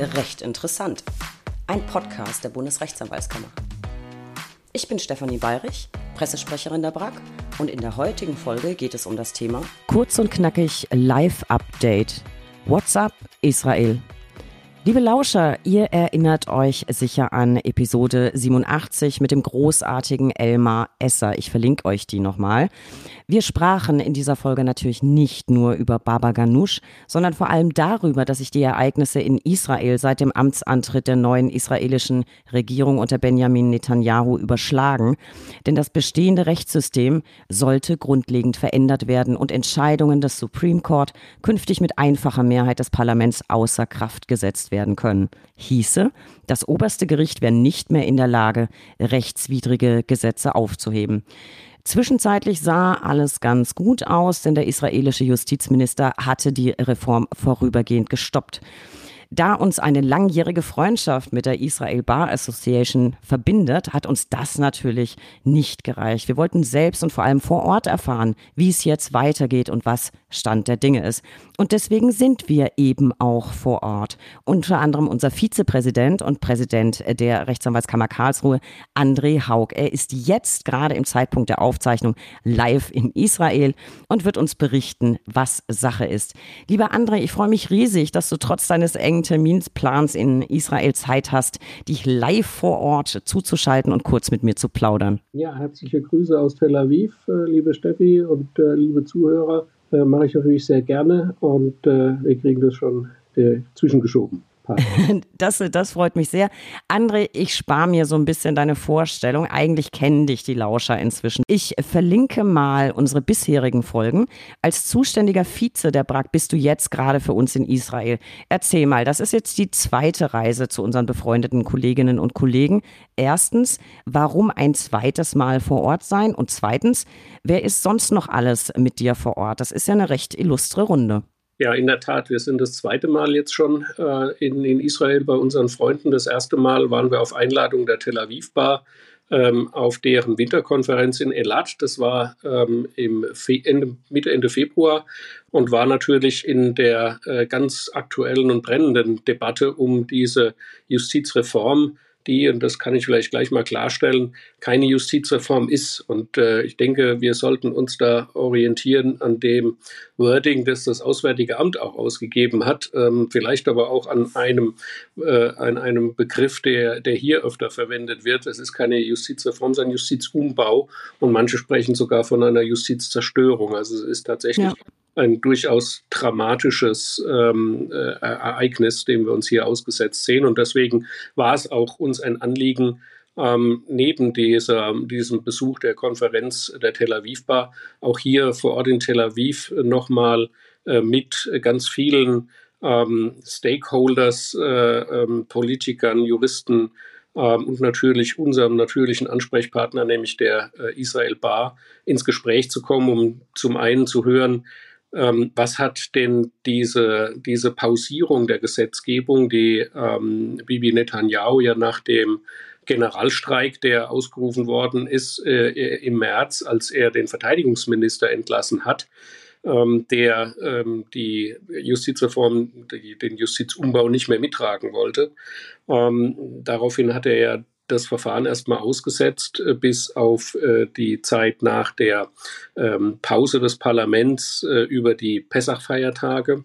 Recht interessant. Ein Podcast der Bundesrechtsanwaltskammer. Ich bin Stefanie Bayrich, Pressesprecherin der BRAG und in der heutigen Folge geht es um das Thema Kurz und knackig Live-Update. WhatsApp Israel. Liebe Lauscher, ihr erinnert euch sicher an Episode 87 mit dem großartigen Elmar Esser. Ich verlinke euch die nochmal. Wir sprachen in dieser Folge natürlich nicht nur über Baba Ganoush, sondern vor allem darüber, dass sich die Ereignisse in Israel seit dem Amtsantritt der neuen israelischen Regierung unter Benjamin Netanyahu überschlagen. Denn das bestehende Rechtssystem sollte grundlegend verändert werden und Entscheidungen des Supreme Court künftig mit einfacher Mehrheit des Parlaments außer Kraft gesetzt werden können. Hieße, das oberste Gericht wäre nicht mehr in der Lage, rechtswidrige Gesetze aufzuheben. Zwischenzeitlich sah alles ganz gut aus, denn der israelische Justizminister hatte die Reform vorübergehend gestoppt. Da uns eine langjährige Freundschaft mit der Israel Bar Association verbindet, hat uns das natürlich nicht gereicht. Wir wollten selbst und vor allem vor Ort erfahren, wie es jetzt weitergeht und was Stand der Dinge ist. Und deswegen sind wir eben auch vor Ort. Unter anderem unser Vizepräsident und Präsident der Rechtsanwaltskammer Karlsruhe, André Haug. Er ist jetzt gerade im Zeitpunkt der Aufzeichnung live in Israel und wird uns berichten, was Sache ist. Lieber André, ich freue mich riesig, dass du trotz deines engen Terminsplans in Israel Zeit hast, dich live vor Ort zuzuschalten und kurz mit mir zu plaudern. Ja, herzliche Grüße aus Tel Aviv, äh, liebe Steffi und äh, liebe Zuhörer mache ich natürlich sehr gerne und äh, wir kriegen das schon äh, zwischengeschoben. Das, das freut mich sehr. André, ich spare mir so ein bisschen deine Vorstellung. Eigentlich kennen dich die Lauscher inzwischen. Ich verlinke mal unsere bisherigen Folgen. Als zuständiger Vize der BRAG bist du jetzt gerade für uns in Israel. Erzähl mal, das ist jetzt die zweite Reise zu unseren befreundeten Kolleginnen und Kollegen. Erstens, warum ein zweites Mal vor Ort sein? Und zweitens, wer ist sonst noch alles mit dir vor Ort? Das ist ja eine recht illustre Runde. Ja, in der Tat. Wir sind das zweite Mal jetzt schon äh, in, in Israel bei unseren Freunden. Das erste Mal waren wir auf Einladung der Tel Aviv Bar ähm, auf deren Winterkonferenz in Elat. Das war ähm, im Fe Ende, Mitte, Ende Februar und war natürlich in der äh, ganz aktuellen und brennenden Debatte um diese Justizreform die, und das kann ich vielleicht gleich mal klarstellen, keine Justizreform ist. Und äh, ich denke, wir sollten uns da orientieren an dem Wording, das das Auswärtige Amt auch ausgegeben hat, ähm, vielleicht aber auch an einem, äh, an einem Begriff, der, der hier öfter verwendet wird. Es ist keine Justizreform, sondern Justizumbau. Und manche sprechen sogar von einer Justizzerstörung. Also es ist tatsächlich ja ein durchaus dramatisches ähm, äh, Ereignis, dem wir uns hier ausgesetzt sehen. Und deswegen war es auch uns ein Anliegen, ähm, neben dieser, diesem Besuch der Konferenz der Tel Aviv Bar auch hier vor Ort in Tel Aviv nochmal äh, mit ganz vielen ähm, Stakeholders, äh, ähm, Politikern, Juristen ähm, und natürlich unserem natürlichen Ansprechpartner, nämlich der äh, Israel Bar, ins Gespräch zu kommen, um zum einen zu hören, ähm, was hat denn diese, diese Pausierung der Gesetzgebung, die ähm, Bibi Netanyahu ja nach dem Generalstreik, der ausgerufen worden ist äh, im März, als er den Verteidigungsminister entlassen hat, ähm, der ähm, die Justizreform, die, den Justizumbau nicht mehr mittragen wollte. Ähm, daraufhin hat er ja das Verfahren erstmal ausgesetzt äh, bis auf äh, die Zeit nach der ähm, Pause des Parlaments äh, über die Pessach-Feiertage.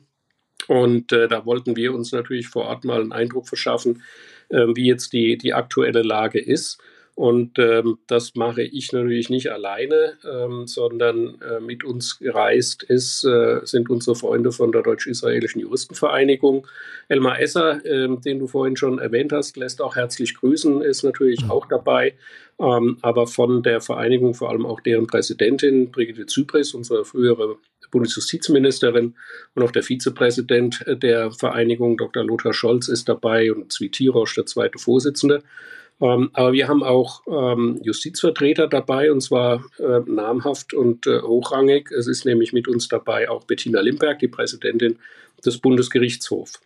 Und äh, da wollten wir uns natürlich vor Ort mal einen Eindruck verschaffen, äh, wie jetzt die, die aktuelle Lage ist. Und ähm, das mache ich natürlich nicht alleine, ähm, sondern äh, mit uns gereist ist, äh, sind unsere Freunde von der Deutsch-Israelischen Juristenvereinigung. Elmar Esser, äh, den du vorhin schon erwähnt hast, lässt auch herzlich grüßen, ist natürlich mhm. auch dabei. Ähm, aber von der Vereinigung vor allem auch deren Präsidentin Brigitte Zypris, unsere frühere Bundesjustizministerin und auch der Vizepräsident der Vereinigung, Dr. Lothar Scholz, ist dabei und Zvi Tirosch, der zweite Vorsitzende. Ähm, aber wir haben auch ähm, Justizvertreter dabei und zwar äh, namhaft und äh, hochrangig. Es ist nämlich mit uns dabei auch Bettina Limberg, die Präsidentin des Bundesgerichtshofs.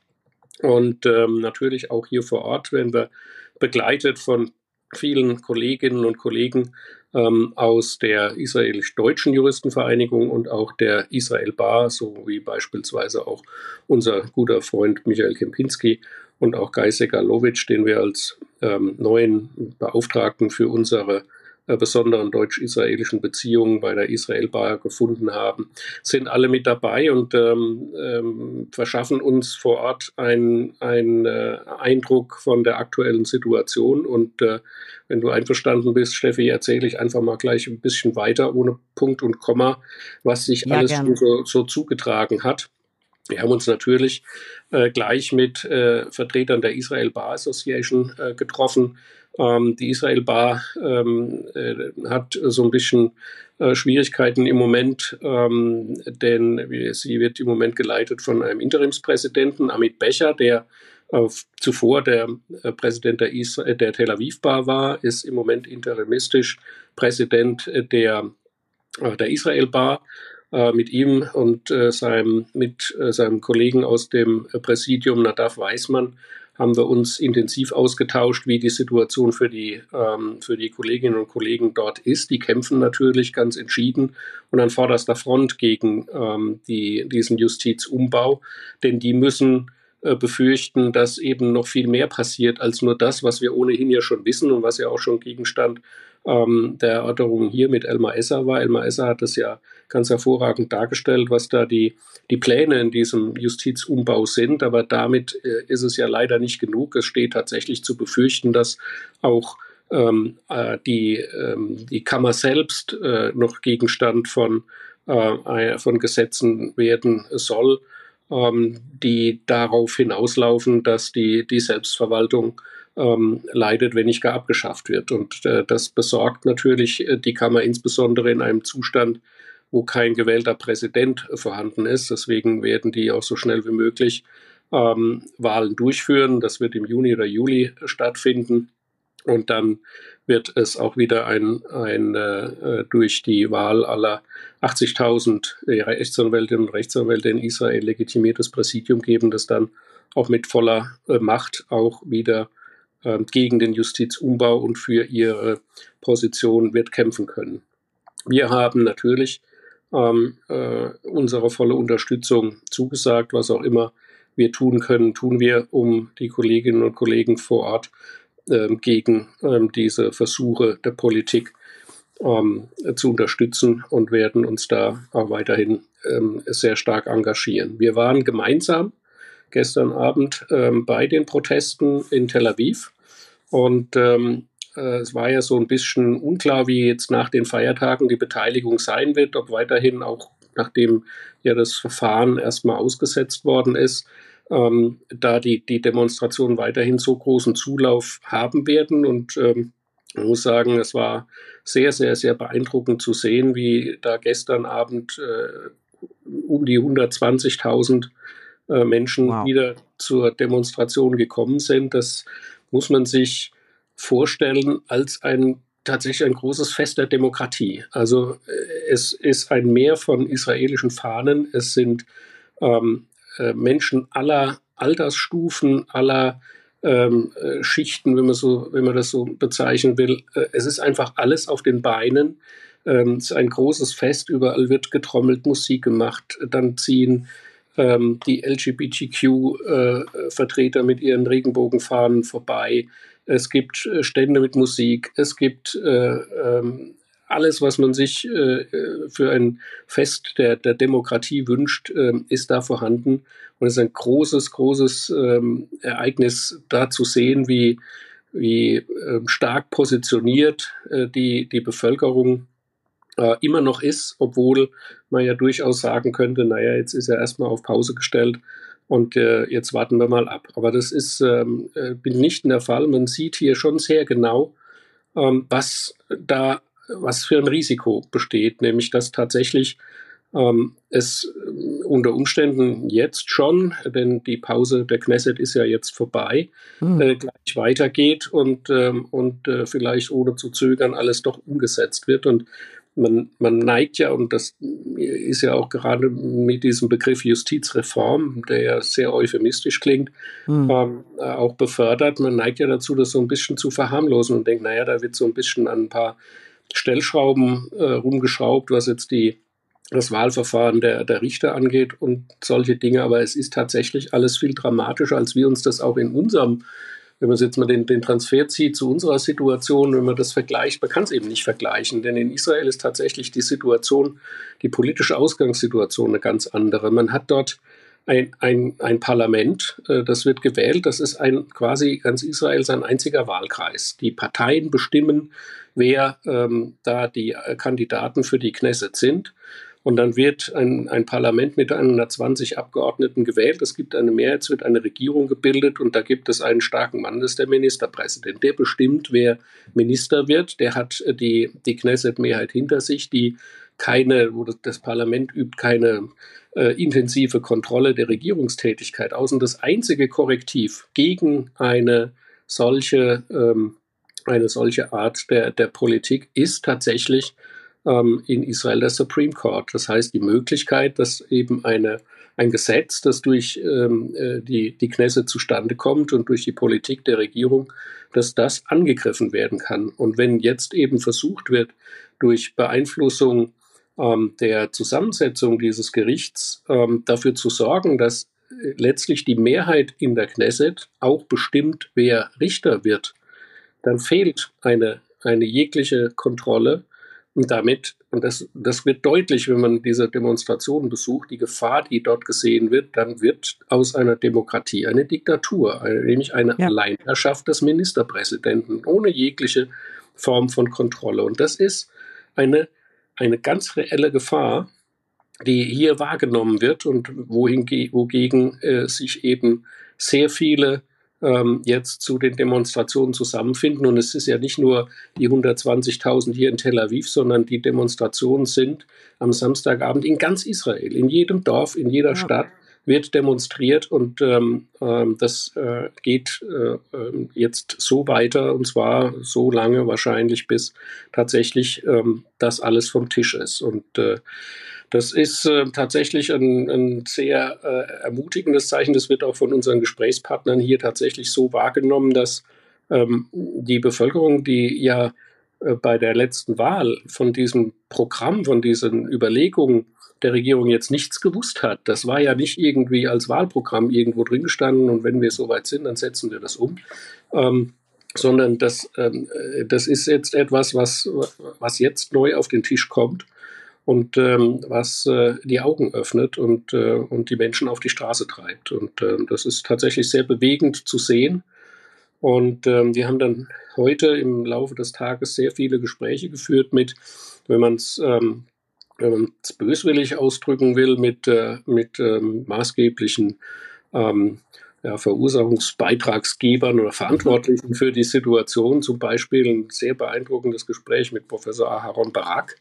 Und ähm, natürlich auch hier vor Ort werden wir begleitet von vielen Kolleginnen und Kollegen ähm, aus der israelisch-deutschen Juristenvereinigung und auch der Israel Bar, sowie beispielsweise auch unser guter Freund Michael Kempinski und auch Guy Segalowitsch, den wir als ähm, neuen Beauftragten für unsere äh, besonderen deutsch-israelischen Beziehungen bei der Israel-Bar gefunden haben, sind alle mit dabei und ähm, ähm, verschaffen uns vor Ort einen äh, Eindruck von der aktuellen Situation. Und äh, wenn du einverstanden bist, Steffi, erzähle ich einfach mal gleich ein bisschen weiter, ohne Punkt und Komma, was sich ja, alles so, so zugetragen hat. Wir haben uns natürlich äh, gleich mit äh, Vertretern der Israel Bar Association äh, getroffen, ähm, die Israel Bar ähm, äh, hat so ein bisschen äh, Schwierigkeiten im Moment, ähm, denn sie wird im Moment geleitet von einem Interimspräsidenten, Amit Becher, der äh, zuvor der Präsident der, Isra der Tel Aviv Bar war, ist im Moment interimistisch Präsident der, der Israel Bar. Äh, mit ihm und seinem, mit seinem Kollegen aus dem Präsidium Nadav Weismann haben wir uns intensiv ausgetauscht, wie die Situation für die, ähm, für die Kolleginnen und Kollegen dort ist. Die kämpfen natürlich ganz entschieden und an vorderster Front gegen ähm, die, diesen Justizumbau, denn die müssen äh, befürchten, dass eben noch viel mehr passiert als nur das, was wir ohnehin ja schon wissen und was ja auch schon Gegenstand ähm, der Erörterung hier mit Elmar Esser war. Elmar Esser hat das ja ganz hervorragend dargestellt, was da die, die Pläne in diesem Justizumbau sind. Aber damit äh, ist es ja leider nicht genug. Es steht tatsächlich zu befürchten, dass auch ähm, äh, die, ähm, die Kammer selbst äh, noch Gegenstand von, äh, von Gesetzen werden soll, ähm, die darauf hinauslaufen, dass die, die Selbstverwaltung ähm, leidet, wenn nicht gar abgeschafft wird. Und äh, das besorgt natürlich äh, die Kammer insbesondere in einem Zustand, wo kein gewählter Präsident vorhanden ist. Deswegen werden die auch so schnell wie möglich ähm, Wahlen durchführen. Das wird im Juni oder Juli stattfinden. Und dann wird es auch wieder ein, ein äh, durch die Wahl aller 80.000 Rechtsanwältinnen und Rechtsanwälte in Israel legitimiertes Präsidium geben, das dann auch mit voller äh, Macht auch wieder äh, gegen den Justizumbau und für ihre Position wird kämpfen können. Wir haben natürlich ähm, äh, unsere volle Unterstützung zugesagt, was auch immer wir tun können, tun wir, um die Kolleginnen und Kollegen vor Ort äh, gegen äh, diese Versuche der Politik ähm, zu unterstützen und werden uns da auch weiterhin ähm, sehr stark engagieren. Wir waren gemeinsam gestern Abend ähm, bei den Protesten in Tel Aviv und ähm, äh, es war ja so ein bisschen unklar, wie jetzt nach den Feiertagen die Beteiligung sein wird, ob weiterhin auch nachdem ja das Verfahren erstmal ausgesetzt worden ist, ähm, da die, die Demonstrationen weiterhin so großen Zulauf haben werden. Und ähm, ich muss sagen, es war sehr, sehr, sehr beeindruckend zu sehen, wie da gestern Abend äh, um die 120.000 äh, Menschen wow. wieder zur Demonstration gekommen sind. Das muss man sich vorstellen als ein tatsächlich ein großes Fest der Demokratie. Also äh, es ist ein Meer von israelischen Fahnen. Es sind ähm, äh, Menschen aller Altersstufen, aller ähm, äh, Schichten, wenn man, so, wenn man das so bezeichnen will. Äh, es ist einfach alles auf den Beinen. Ähm, es ist ein großes Fest. Überall wird getrommelt, Musik gemacht. Dann ziehen ähm, die LGBTQ-Vertreter äh, mit ihren Regenbogenfahnen vorbei. Es gibt Stände mit Musik. Es gibt äh, ähm, alles, was man sich äh, für ein Fest der, der Demokratie wünscht, äh, ist da vorhanden. Und es ist ein großes, großes ähm, Ereignis, da zu sehen, wie, wie äh, stark positioniert äh, die, die Bevölkerung äh, immer noch ist, obwohl man ja durchaus sagen könnte, naja, jetzt ist er erstmal auf Pause gestellt und äh, jetzt warten wir mal ab. Aber das ist ähm, äh, nicht der Fall. Man sieht hier schon sehr genau, ähm, was da, was für ein Risiko besteht, nämlich dass tatsächlich ähm, es äh, unter Umständen jetzt schon, denn die Pause der Knesset ist ja jetzt vorbei, mhm. äh, gleich weitergeht und, ähm, und äh, vielleicht ohne zu zögern alles doch umgesetzt wird. Und man, man neigt ja, und das ist ja auch gerade mit diesem Begriff Justizreform, der ja sehr euphemistisch klingt, mhm. ähm, auch befördert, man neigt ja dazu, das so ein bisschen zu verharmlosen und denkt, naja, da wird so ein bisschen an ein paar Stellschrauben äh, rumgeschraubt, was jetzt die, das Wahlverfahren der, der Richter angeht und solche Dinge. Aber es ist tatsächlich alles viel dramatischer, als wir uns das auch in unserem wenn man jetzt mal den, den Transfer zieht zu unserer Situation, wenn man das vergleicht, man kann es eben nicht vergleichen, denn in Israel ist tatsächlich die Situation, die politische Ausgangssituation eine ganz andere. Man hat dort ein, ein, ein Parlament, äh, das wird gewählt, das ist ein quasi ganz Israel sein einziger Wahlkreis. Die Parteien bestimmen, wer ähm, da die äh, Kandidaten für die Knesset sind. Und dann wird ein, ein Parlament mit 120 Abgeordneten gewählt. Es gibt eine Mehrheit, es wird eine Regierung gebildet und da gibt es einen starken Mann, das ist der Ministerpräsident. Der bestimmt, wer Minister wird. Der hat die, die Knesset-Mehrheit hinter sich, die keine, wo das, Parlament übt keine äh, intensive Kontrolle der Regierungstätigkeit aus. Und das einzige Korrektiv gegen eine solche, ähm, eine solche Art der, der Politik ist tatsächlich ähm, in Israel der Supreme Court. Das heißt, die Möglichkeit, dass eben eine, ein Gesetz, das durch ähm, äh, die, die Knesset zustande kommt und durch die Politik der Regierung, dass das angegriffen werden kann. Und wenn jetzt eben versucht wird, durch Beeinflussung ähm, der Zusammensetzung dieses Gerichts ähm, dafür zu sorgen, dass letztlich die Mehrheit in der Knesset auch bestimmt, wer Richter wird, dann fehlt eine, eine jegliche Kontrolle und damit, und das, das wird deutlich, wenn man diese Demonstrationen besucht, die Gefahr, die dort gesehen wird, dann wird aus einer Demokratie eine Diktatur, nämlich eine ja. Alleinherrschaft des Ministerpräsidenten ohne jegliche Form von Kontrolle. Und das ist eine, eine ganz reelle Gefahr, die hier wahrgenommen wird und wogegen äh, sich eben sehr viele ähm, jetzt zu den Demonstrationen zusammenfinden. Und es ist ja nicht nur die 120.000 hier in Tel Aviv, sondern die Demonstrationen sind am Samstagabend in ganz Israel, in jedem Dorf, in jeder ja. Stadt wird demonstriert und ähm, ähm, das äh, geht äh, ähm, jetzt so weiter und zwar so lange wahrscheinlich, bis tatsächlich ähm, das alles vom Tisch ist. Und äh, das ist äh, tatsächlich ein, ein sehr äh, ermutigendes Zeichen. Das wird auch von unseren Gesprächspartnern hier tatsächlich so wahrgenommen, dass ähm, die Bevölkerung, die ja äh, bei der letzten Wahl von diesem Programm, von diesen Überlegungen der Regierung jetzt nichts gewusst hat. Das war ja nicht irgendwie als Wahlprogramm irgendwo drin gestanden und wenn wir soweit sind, dann setzen wir das um. Ähm, sondern das, ähm, äh, das ist jetzt etwas, was, was jetzt neu auf den Tisch kommt und ähm, was äh, die Augen öffnet und, äh, und die Menschen auf die Straße treibt. Und äh, das ist tatsächlich sehr bewegend zu sehen. Und ähm, wir haben dann heute im Laufe des Tages sehr viele Gespräche geführt mit, wenn man es ähm, es böswillig ausdrücken will, mit, äh, mit ähm, maßgeblichen ähm, ja, Verursachungsbeitragsgebern oder Verantwortlichen für die Situation. Zum Beispiel ein sehr beeindruckendes Gespräch mit Professor Aharon Barak.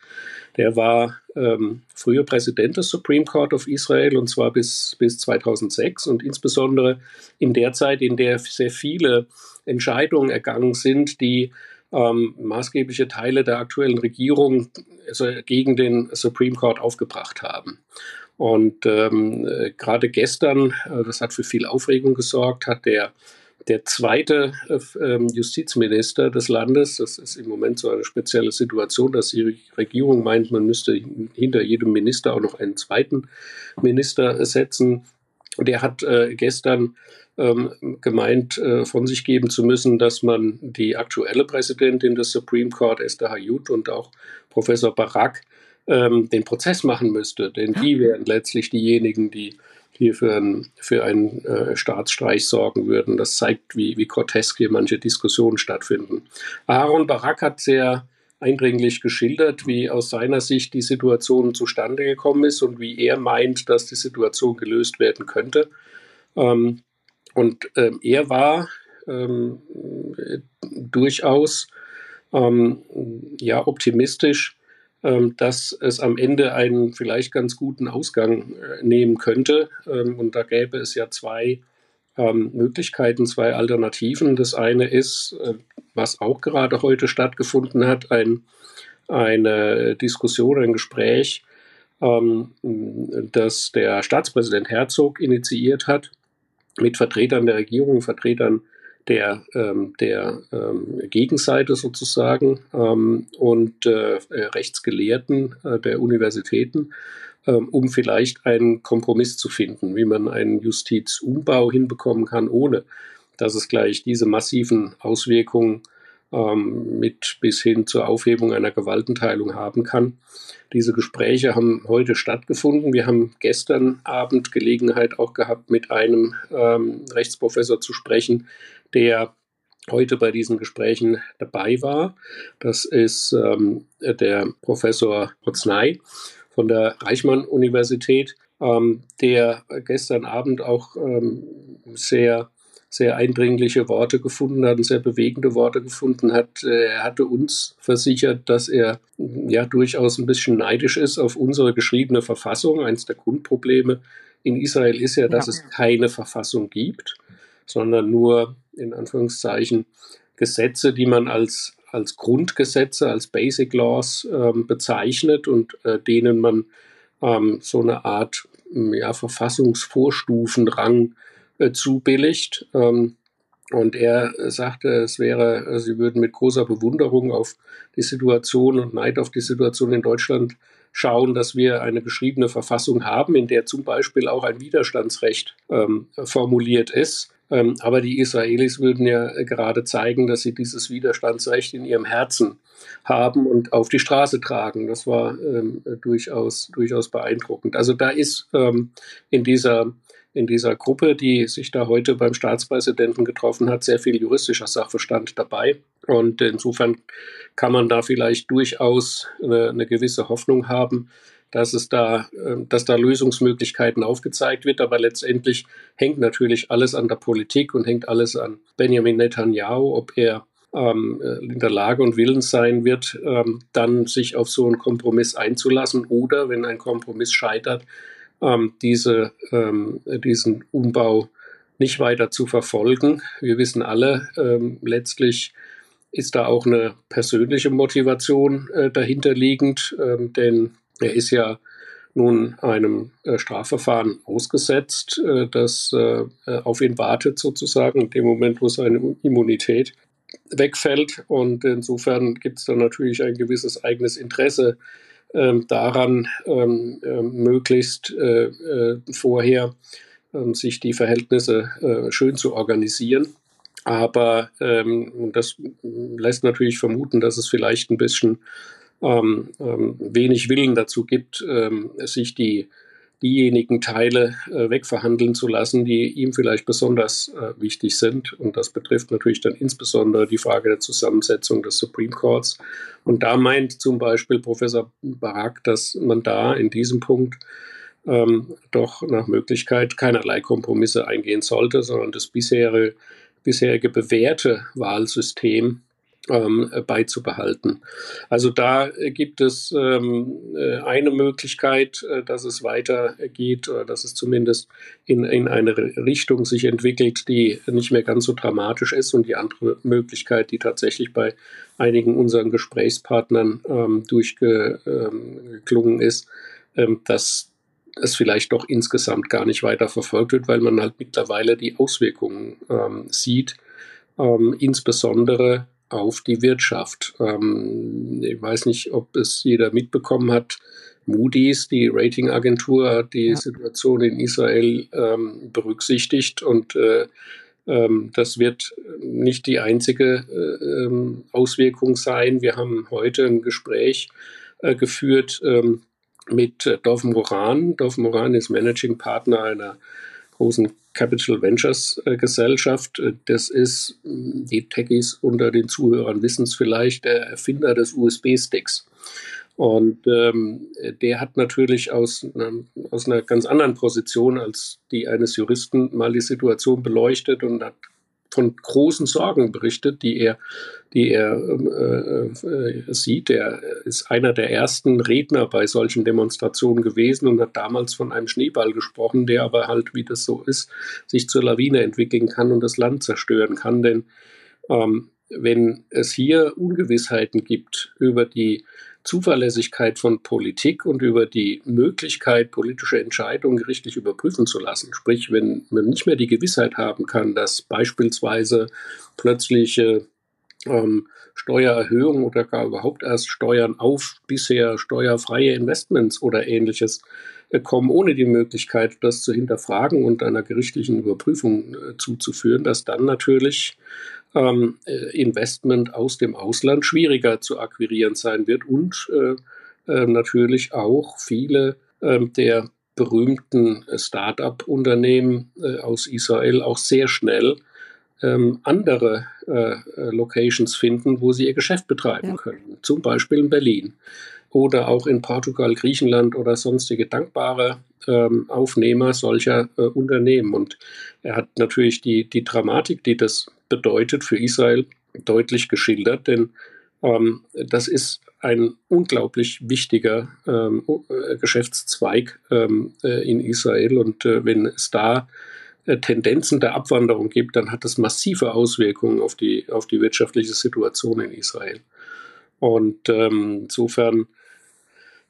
Der war ähm, früher Präsident des Supreme Court of Israel und zwar bis, bis 2006 und insbesondere in der Zeit, in der sehr viele Entscheidungen ergangen sind, die ähm, maßgebliche Teile der aktuellen Regierung also gegen den Supreme Court aufgebracht haben. Und ähm, äh, gerade gestern, äh, das hat für viel Aufregung gesorgt, hat der, der zweite äh, ähm, Justizminister des Landes, das ist im Moment so eine spezielle Situation, dass die Regierung meint, man müsste hinter jedem Minister auch noch einen zweiten Minister setzen. Der hat äh, gestern ähm, gemeint, äh, von sich geben zu müssen, dass man die aktuelle Präsidentin des Supreme Court, Esther Hayut, und auch Professor Barak ähm, den Prozess machen müsste. Denn die wären letztlich diejenigen, die hier für, ein, für einen äh, Staatsstreich sorgen würden. Das zeigt, wie, wie grotesk hier manche Diskussionen stattfinden. Aaron Barak hat sehr eindringlich geschildert, wie aus seiner Sicht die Situation zustande gekommen ist und wie er meint, dass die Situation gelöst werden könnte. Ähm, und äh, er war ähm, durchaus ähm, ja, optimistisch, ähm, dass es am Ende einen vielleicht ganz guten Ausgang äh, nehmen könnte. Ähm, und da gäbe es ja zwei ähm, Möglichkeiten, zwei Alternativen. Das eine ist, äh, was auch gerade heute stattgefunden hat, ein, eine Diskussion, ein Gespräch, das der Staatspräsident Herzog initiiert hat mit Vertretern der Regierung, Vertretern der, ähm, der ähm, Gegenseite sozusagen ähm, und äh, Rechtsgelehrten äh, der Universitäten, ähm, um vielleicht einen Kompromiss zu finden, wie man einen Justizumbau hinbekommen kann, ohne dass es gleich diese massiven Auswirkungen ähm, mit bis hin zur Aufhebung einer Gewaltenteilung haben kann. Diese Gespräche haben heute stattgefunden. Wir haben gestern Abend Gelegenheit auch gehabt, mit einem ähm, Rechtsprofessor zu sprechen, der heute bei diesen Gesprächen dabei war. Das ist ähm, der Professor Rotznay von der Reichmann-Universität, ähm, der gestern Abend auch ähm, sehr sehr eindringliche Worte gefunden hat und sehr bewegende Worte gefunden hat. Äh, er hatte uns versichert, dass er ja durchaus ein bisschen neidisch ist auf unsere geschriebene Verfassung. Eines der Grundprobleme in Israel ist ja, dass ja. es keine Verfassung gibt, sondern nur in Anführungszeichen Gesetze, die man als, als Grundgesetze, als Basic Laws ähm, bezeichnet und äh, denen man ähm, so eine Art ja, Verfassungsvorstufenrang äh, zubilligt. Ähm, und er sagte, es wäre, sie würden mit großer Bewunderung auf die Situation und Neid auf die Situation in Deutschland schauen, dass wir eine geschriebene Verfassung haben, in der zum Beispiel auch ein Widerstandsrecht ähm, formuliert ist. Ähm, aber die Israelis würden ja gerade zeigen, dass sie dieses Widerstandsrecht in ihrem Herzen haben und auf die Straße tragen. Das war ähm, durchaus, durchaus beeindruckend. Also da ist ähm, in dieser in dieser Gruppe, die sich da heute beim Staatspräsidenten getroffen hat, sehr viel juristischer Sachverstand dabei. Und insofern kann man da vielleicht durchaus eine, eine gewisse Hoffnung haben, dass es da, ähm, dass da Lösungsmöglichkeiten aufgezeigt wird. Aber letztendlich hängt natürlich alles an der Politik und hängt alles an Benjamin Netanyahu, ob er ähm, in der Lage und willens sein wird, ähm, dann sich auf so einen Kompromiss einzulassen oder wenn ein Kompromiss scheitert, ähm, diese, ähm, diesen Umbau nicht weiter zu verfolgen. Wir wissen alle, ähm, letztlich ist da auch eine persönliche Motivation äh, dahinterliegend, ähm, denn er ist ja nun einem äh, Strafverfahren ausgesetzt, äh, das äh, auf ihn wartet sozusagen, in dem Moment, wo seine Immunität wegfällt. Und insofern gibt es da natürlich ein gewisses eigenes Interesse daran, ähm, äh, möglichst äh, äh, vorher ähm, sich die Verhältnisse äh, schön zu organisieren. Aber ähm, das lässt natürlich vermuten, dass es vielleicht ein bisschen ähm, ähm, wenig Willen dazu gibt, sich die diejenigen Teile äh, wegverhandeln zu lassen, die ihm vielleicht besonders äh, wichtig sind. Und das betrifft natürlich dann insbesondere die Frage der Zusammensetzung des Supreme Courts. Und da meint zum Beispiel Professor Barak, dass man da in diesem Punkt ähm, doch nach Möglichkeit keinerlei Kompromisse eingehen sollte, sondern das bisherige, bisherige bewährte Wahlsystem ähm, beizubehalten. Also da gibt es ähm, äh, eine Möglichkeit, äh, dass es weitergeht oder dass es zumindest in, in eine Richtung sich entwickelt, die nicht mehr ganz so dramatisch ist. Und die andere Möglichkeit, die tatsächlich bei einigen unseren Gesprächspartnern ähm, durchgeklungen ist, ähm, dass es vielleicht doch insgesamt gar nicht weiter verfolgt wird, weil man halt mittlerweile die Auswirkungen ähm, sieht, ähm, insbesondere auf die Wirtschaft. Ähm, ich weiß nicht, ob es jeder mitbekommen hat. Moody's, die Ratingagentur, hat die ja. Situation in Israel ähm, berücksichtigt und äh, ähm, das wird nicht die einzige äh, ähm, Auswirkung sein. Wir haben heute ein Gespräch äh, geführt ähm, mit Dov Moran. Dov Moran ist Managing Partner einer großen Capital Ventures äh, Gesellschaft. Äh, das ist, hm, die Techies unter den Zuhörern wissen es vielleicht, der Erfinder des USB-Sticks. Und ähm, der hat natürlich aus, aus einer ganz anderen Position als die eines Juristen mal die Situation beleuchtet und hat von großen Sorgen berichtet, die er, die er äh, äh, sieht. Er ist einer der ersten Redner bei solchen Demonstrationen gewesen und hat damals von einem Schneeball gesprochen, der aber halt, wie das so ist, sich zur Lawine entwickeln kann und das Land zerstören kann. Denn ähm, wenn es hier Ungewissheiten gibt über die Zuverlässigkeit von Politik und über die Möglichkeit, politische Entscheidungen gerichtlich überprüfen zu lassen. Sprich, wenn man nicht mehr die Gewissheit haben kann, dass beispielsweise plötzliche ähm, Steuererhöhungen oder gar überhaupt erst Steuern auf bisher steuerfreie Investments oder ähnliches äh, kommen, ohne die Möglichkeit, das zu hinterfragen und einer gerichtlichen Überprüfung äh, zuzuführen, dass dann natürlich ähm, äh, Investment aus dem Ausland schwieriger zu akquirieren sein wird und äh, äh, natürlich auch viele äh, der berühmten Start-up-Unternehmen äh, aus Israel auch sehr schnell ähm, andere äh, Locations finden, wo sie ihr Geschäft betreiben ja. können. Zum Beispiel in Berlin oder auch in Portugal, Griechenland oder sonstige dankbare ähm, Aufnehmer solcher äh, Unternehmen. Und er hat natürlich die, die Dramatik, die das bedeutet für Israel, deutlich geschildert, denn ähm, das ist ein unglaublich wichtiger ähm, äh, Geschäftszweig ähm, äh, in Israel. Und äh, wenn es da äh, Tendenzen der Abwanderung gibt, dann hat das massive Auswirkungen auf die, auf die wirtschaftliche Situation in Israel. Und ähm, insofern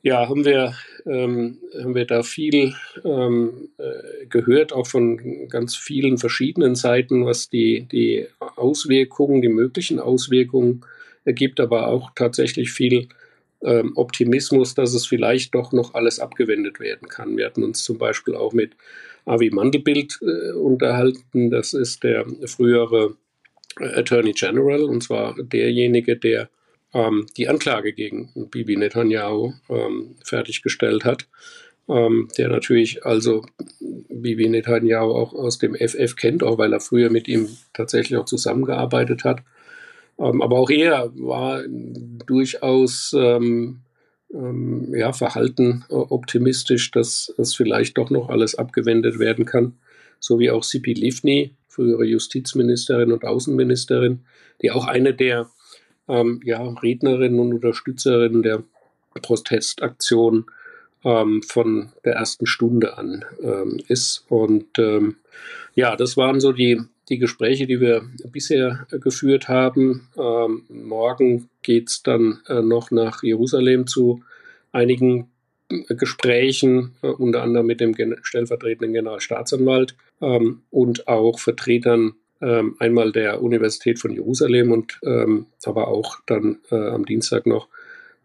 ja, haben wir, ähm, haben wir da viel ähm, äh, gehört, auch von ganz vielen verschiedenen Seiten, was die, die Auswirkungen, die möglichen Auswirkungen ergibt, aber auch tatsächlich viel ähm, Optimismus, dass es vielleicht doch noch alles abgewendet werden kann. Wir hatten uns zum Beispiel auch mit Avi Mandelbild äh, unterhalten. Das ist der frühere Attorney General und zwar derjenige, der ähm, die Anklage gegen Bibi Netanyahu ähm, fertiggestellt hat, ähm, der natürlich also Bibi Netanyahu auch aus dem FF kennt, auch weil er früher mit ihm tatsächlich auch zusammengearbeitet hat. Ähm, aber auch er war durchaus ähm, ähm, ja, verhalten äh, optimistisch, dass es vielleicht doch noch alles abgewendet werden kann. So wie auch Sipi Livni, frühere Justizministerin und Außenministerin, die auch eine der ähm, ja, Rednerinnen und Unterstützerinnen der Protestaktion ähm, von der ersten Stunde an ähm, ist. Und ähm, ja, das waren so die, die Gespräche, die wir bisher geführt haben. Ähm, morgen geht es dann äh, noch nach Jerusalem zu einigen äh, Gesprächen, äh, unter anderem mit dem stellvertretenden Generalstaatsanwalt ähm, und auch Vertretern ähm, einmal der Universität von Jerusalem und ähm, aber auch dann äh, am Dienstag noch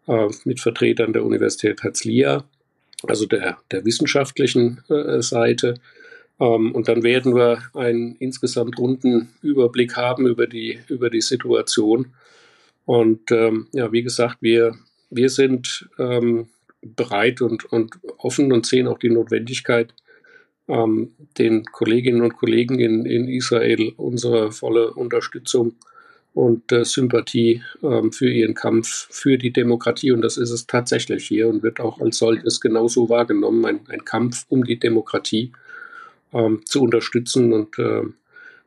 äh, mit Vertretern der Universität Herzliya, also der, der wissenschaftlichen äh, Seite. Ähm, und dann werden wir einen insgesamt runden Überblick haben über die, über die Situation. Und ähm, ja, wie gesagt, wir, wir sind ähm, bereit und, und offen und sehen auch die Notwendigkeit, ähm, den Kolleginnen und Kollegen in, in Israel unsere volle Unterstützung und äh, Sympathie ähm, für ihren Kampf für die Demokratie. Und das ist es tatsächlich hier und wird auch als solches genauso wahrgenommen, ein, ein Kampf um die Demokratie ähm, zu unterstützen. Und äh,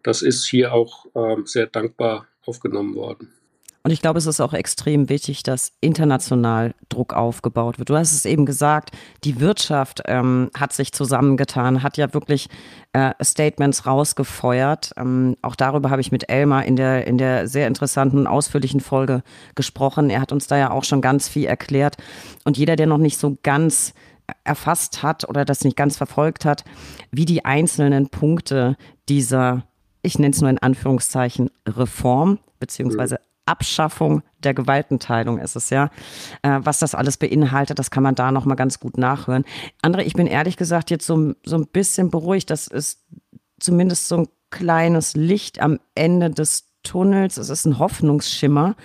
das ist hier auch äh, sehr dankbar aufgenommen worden. Und ich glaube, es ist auch extrem wichtig, dass international Druck aufgebaut wird. Du hast es eben gesagt, die Wirtschaft ähm, hat sich zusammengetan, hat ja wirklich äh, Statements rausgefeuert. Ähm, auch darüber habe ich mit Elmar in der, in der sehr interessanten, ausführlichen Folge gesprochen. Er hat uns da ja auch schon ganz viel erklärt. Und jeder, der noch nicht so ganz erfasst hat oder das nicht ganz verfolgt hat, wie die einzelnen Punkte dieser, ich nenne es nur in Anführungszeichen, Reform beziehungsweise Abschaffung der Gewaltenteilung ist es ja. Äh, was das alles beinhaltet, das kann man da nochmal ganz gut nachhören. Andere, ich bin ehrlich gesagt jetzt so, so ein bisschen beruhigt. Das ist zumindest so ein kleines Licht am Ende des Tunnels. Es ist ein Hoffnungsschimmer.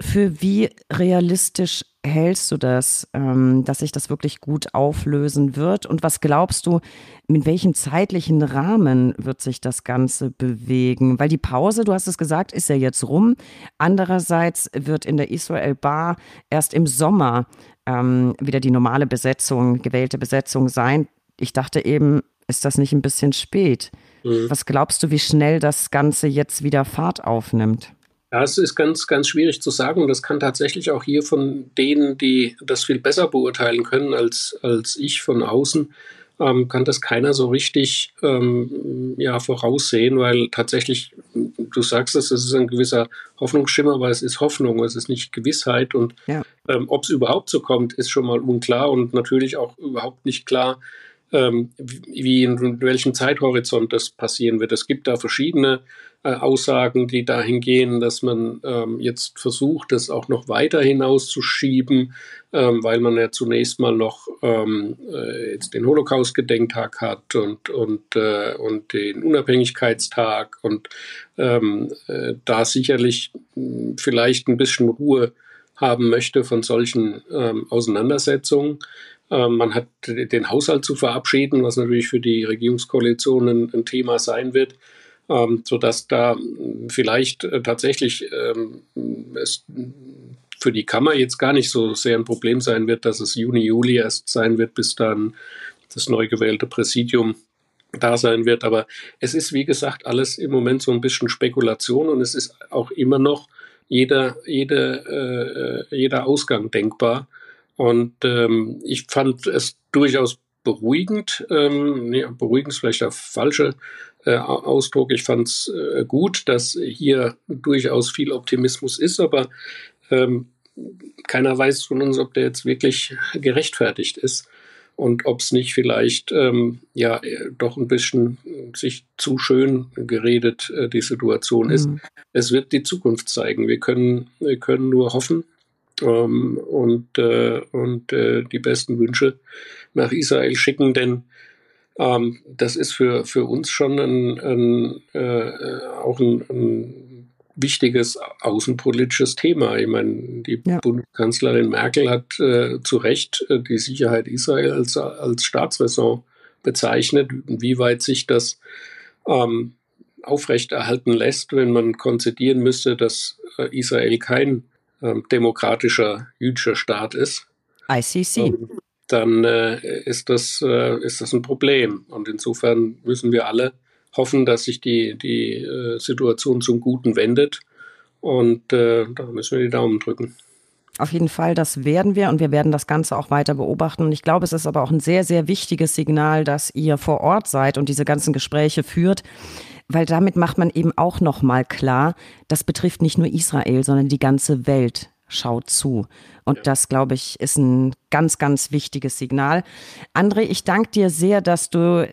Für wie realistisch hältst du das, ähm, dass sich das wirklich gut auflösen wird? Und was glaubst du, in welchem zeitlichen Rahmen wird sich das Ganze bewegen? Weil die Pause, du hast es gesagt, ist ja jetzt rum. Andererseits wird in der Israel Bar erst im Sommer ähm, wieder die normale Besetzung, gewählte Besetzung sein. Ich dachte eben, ist das nicht ein bisschen spät? Mhm. Was glaubst du, wie schnell das Ganze jetzt wieder Fahrt aufnimmt? Ja, es ist ganz, ganz schwierig zu sagen. Das kann tatsächlich auch hier von denen, die das viel besser beurteilen können als, als ich von außen, ähm, kann das keiner so richtig ähm, ja, voraussehen, weil tatsächlich du sagst es, es ist ein gewisser Hoffnungsschimmer, aber es ist Hoffnung, es ist nicht Gewissheit. Und ja. ähm, ob es überhaupt so kommt, ist schon mal unklar und natürlich auch überhaupt nicht klar, ähm, wie in welchem Zeithorizont das passieren wird. Es gibt da verschiedene äh, Aussagen, die dahin gehen, dass man ähm, jetzt versucht, das auch noch weiter hinauszuschieben, ähm, weil man ja zunächst mal noch ähm, äh, jetzt den Holocaust-Gedenktag hat und, und, äh, und den Unabhängigkeitstag und ähm, äh, da sicherlich hm, vielleicht ein bisschen Ruhe haben möchte von solchen ähm, Auseinandersetzungen. Ähm, man hat den Haushalt zu verabschieden, was natürlich für die Regierungskoalition ein Thema sein wird, ähm, sodass da vielleicht äh, tatsächlich ähm, es für die Kammer jetzt gar nicht so sehr ein Problem sein wird, dass es Juni, Juli erst sein wird, bis dann das neu gewählte Präsidium da sein wird. Aber es ist, wie gesagt, alles im Moment so ein bisschen Spekulation und es ist auch immer noch jeder, jede, äh, jeder Ausgang denkbar. Und ähm, ich fand es durchaus beruhigend, ähm, nee, beruhigend ist vielleicht der falsche äh, Ausdruck. Ich fand es äh, gut, dass hier durchaus viel Optimismus ist, aber ähm, keiner weiß von uns, ob der jetzt wirklich gerechtfertigt ist und ob es nicht vielleicht ähm, ja doch ein bisschen sich zu schön geredet äh, die Situation ist. Mhm. Es wird die Zukunft zeigen. Wir können, wir können nur hoffen ähm, und, äh, und äh, die besten Wünsche nach Israel schicken, denn ähm, das ist für, für uns schon ein, ein, äh, auch ein, ein, wichtiges außenpolitisches Thema. Ich meine, die ja. Bundeskanzlerin Merkel hat äh, zu Recht äh, die Sicherheit Israel als, als Staatsräson bezeichnet. Inwieweit sich das ähm, aufrechterhalten lässt, wenn man konzidieren müsste, dass äh, Israel kein ähm, demokratischer jüdischer Staat ist, ICC. Ähm, dann äh, ist, das, äh, ist das ein Problem. Und insofern müssen wir alle hoffen, dass sich die, die äh, Situation zum Guten wendet. Und äh, da müssen wir die Daumen drücken. Auf jeden Fall, das werden wir und wir werden das Ganze auch weiter beobachten. Und ich glaube, es ist aber auch ein sehr, sehr wichtiges Signal, dass ihr vor Ort seid und diese ganzen Gespräche führt weil damit macht man eben auch nochmal klar, das betrifft nicht nur Israel, sondern die ganze Welt schaut zu. Und ja. das, glaube ich, ist ein ganz, ganz wichtiges Signal. André, ich danke dir sehr, dass du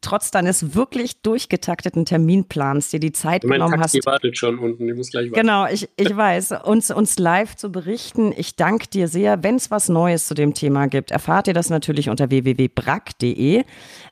trotz deines wirklich durchgetakteten Terminplans dir die Zeit mein genommen Taxi hast. wartet schon unten, ich muss gleich warten. Genau, ich, ich weiß, uns, uns live zu berichten. Ich danke dir sehr. Wenn es was Neues zu dem Thema gibt, erfahrt ihr das natürlich unter www.brack.de.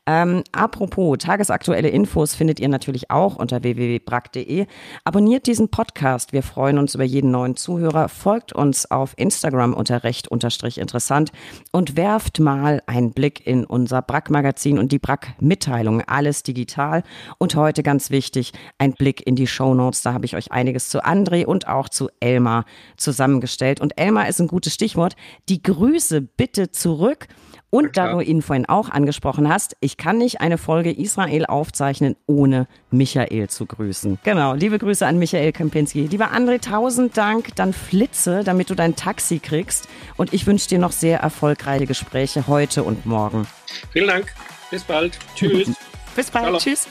Ähm, apropos, tagesaktuelle Infos findet ihr natürlich auch unter www.brack.de. Abonniert diesen Podcast. Wir freuen uns über jeden neuen Zuhörer. Folgt uns auf Instagram unter recht unterstrich interessant und werft mal einen Blick in unser Brack-Magazin und die Brack-Mitteilung Mitteilungen, alles digital. Und heute ganz wichtig, ein Blick in die Show Notes. Da habe ich euch einiges zu André und auch zu Elmar zusammengestellt. Und Elmar ist ein gutes Stichwort. Die Grüße bitte zurück. Und da du ihn vorhin auch angesprochen hast, ich kann nicht eine Folge Israel aufzeichnen, ohne Michael zu grüßen. Genau, liebe Grüße an Michael Kempinski. Lieber André, tausend Dank. Dann flitze, damit du dein Taxi kriegst. Und ich wünsche dir noch sehr erfolgreiche Gespräche heute und morgen. Vielen Dank. Bis bald. Tschüss. Bis bald. Ciao. Tschüss.